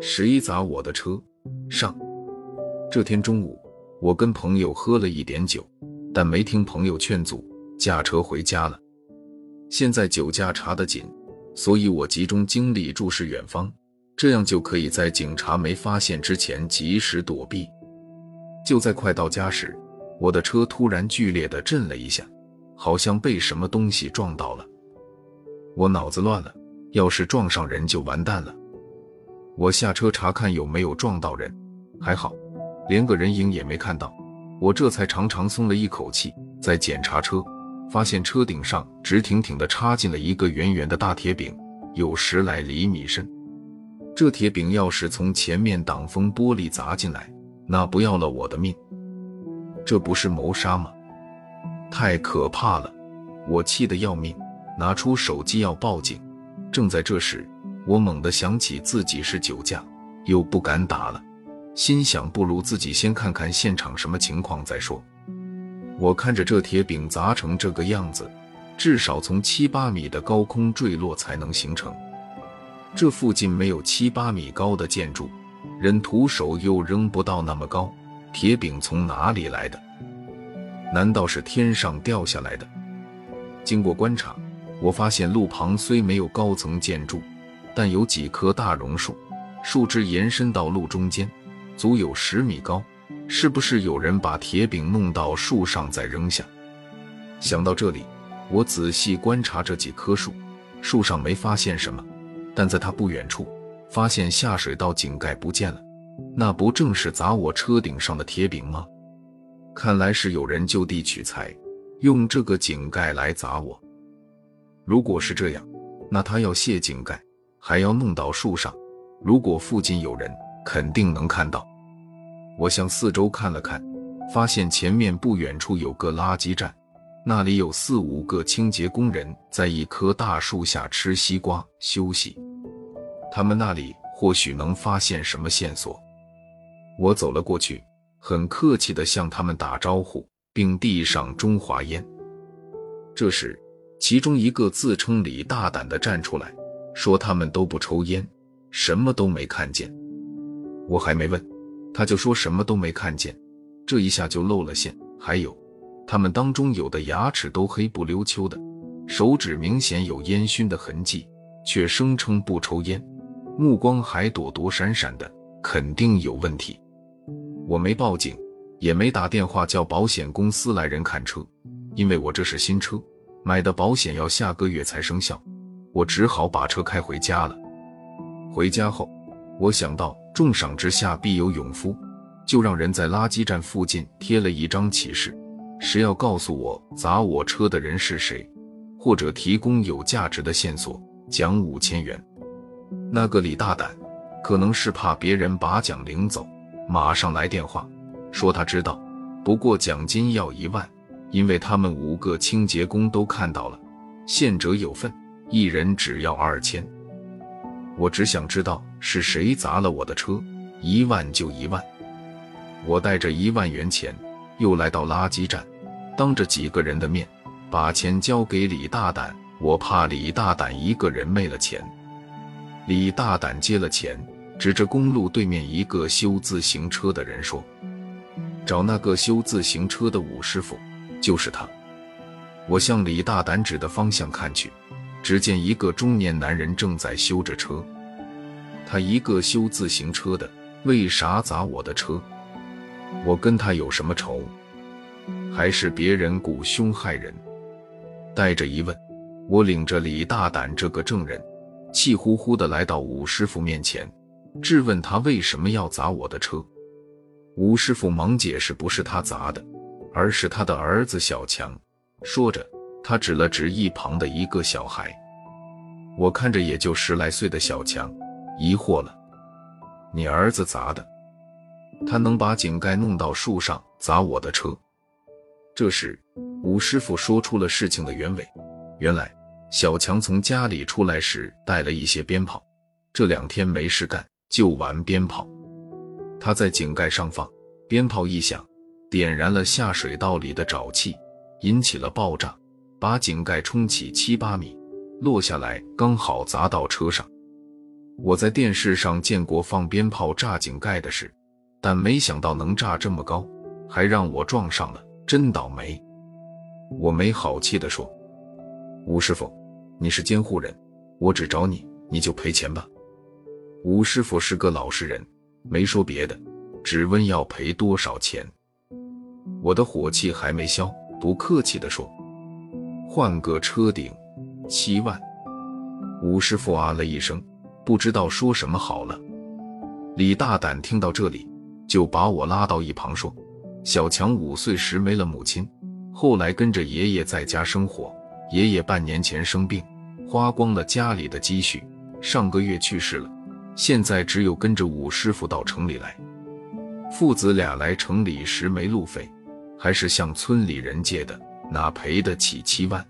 谁砸我的车？上。这天中午，我跟朋友喝了一点酒，但没听朋友劝阻，驾车回家了。现在酒驾查得紧，所以我集中精力注视远方，这样就可以在警察没发现之前及时躲避。就在快到家时，我的车突然剧烈的震了一下，好像被什么东西撞到了。我脑子乱了，要是撞上人就完蛋了。我下车查看有没有撞到人，还好，连个人影也没看到。我这才长长松了一口气。再检查车，发现车顶上直挺挺的插进了一个圆圆的大铁饼，有十来厘米深。这铁饼要是从前面挡风玻璃砸进来，那不要了我的命！这不是谋杀吗？太可怕了！我气得要命，拿出手机要报警。正在这时，我猛地想起自己是酒驾，又不敢打了，心想不如自己先看看现场什么情况再说。我看着这铁饼砸成这个样子，至少从七八米的高空坠落才能形成。这附近没有七八米高的建筑，人徒手又扔不到那么高，铁饼从哪里来的？难道是天上掉下来的？经过观察，我发现路旁虽没有高层建筑。但有几棵大榕树，树枝延伸到路中间，足有十米高。是不是有人把铁饼弄到树上再扔下？想到这里，我仔细观察这几棵树，树上没发现什么，但在它不远处，发现下水道井盖不见了。那不正是砸我车顶上的铁饼吗？看来是有人就地取材，用这个井盖来砸我。如果是这样，那他要卸井盖。还要弄到树上，如果附近有人，肯定能看到。我向四周看了看，发现前面不远处有个垃圾站，那里有四五个清洁工人在一棵大树下吃西瓜休息。他们那里或许能发现什么线索。我走了过去，很客气地向他们打招呼，并递上中华烟。这时，其中一个自称李大胆的站出来。说他们都不抽烟，什么都没看见。我还没问，他就说什么都没看见，这一下就露了馅。还有，他们当中有的牙齿都黑不溜秋的，手指明显有烟熏的痕迹，却声称不抽烟，目光还躲躲闪闪的，肯定有问题。我没报警，也没打电话叫保险公司来人看车，因为我这是新车，买的保险要下个月才生效。我只好把车开回家了。回家后，我想到重赏之下必有勇夫，就让人在垃圾站附近贴了一张启事：谁要告诉我砸我车的人是谁，或者提供有价值的线索，奖五千元。那个李大胆，可能是怕别人把奖领走，马上来电话说他知道，不过奖金要一万，因为他们五个清洁工都看到了，献者有份。一人只要二千，我只想知道是谁砸了我的车，一万就一万。我带着一万元钱，又来到垃圾站，当着几个人的面，把钱交给李大胆。我怕李大胆一个人没了钱。李大胆接了钱，指着公路对面一个修自行车的人说：“找那个修自行车的武师傅，就是他。”我向李大胆指的方向看去。只见一个中年男人正在修着车，他一个修自行车的，为啥砸我的车？我跟他有什么仇？还是别人雇凶害人？带着疑问，我领着李大胆这个证人，气呼呼地来到武师傅面前，质问他为什么要砸我的车。武师傅忙解释，不是他砸的，而是他的儿子小强。说着。他指了指一旁的一个小孩，我看着也就十来岁的小强，疑惑了：“你儿子砸的？他能把井盖弄到树上砸我的车？”这时，吴师傅说出了事情的原委：原来小强从家里出来时带了一些鞭炮，这两天没事干就玩鞭炮。他在井盖上放，鞭炮一响，点燃了下水道里的沼气，引起了爆炸。把井盖冲起七八米，落下来刚好砸到车上。我在电视上见过放鞭炮炸井盖的事，但没想到能炸这么高，还让我撞上了，真倒霉。我没好气地说：“吴师傅，你是监护人，我只找你，你就赔钱吧。”吴师傅是个老实人，没说别的，只问要赔多少钱。我的火气还没消，不客气地说：“换个车顶，七万。”吴师傅啊了一声。不知道说什么好了。李大胆听到这里，就把我拉到一旁说：“小强五岁时没了母亲，后来跟着爷爷在家生活。爷爷半年前生病，花光了家里的积蓄，上个月去世了。现在只有跟着武师傅到城里来。父子俩来城里时没路费，还是向村里人借的，哪赔得起七万？”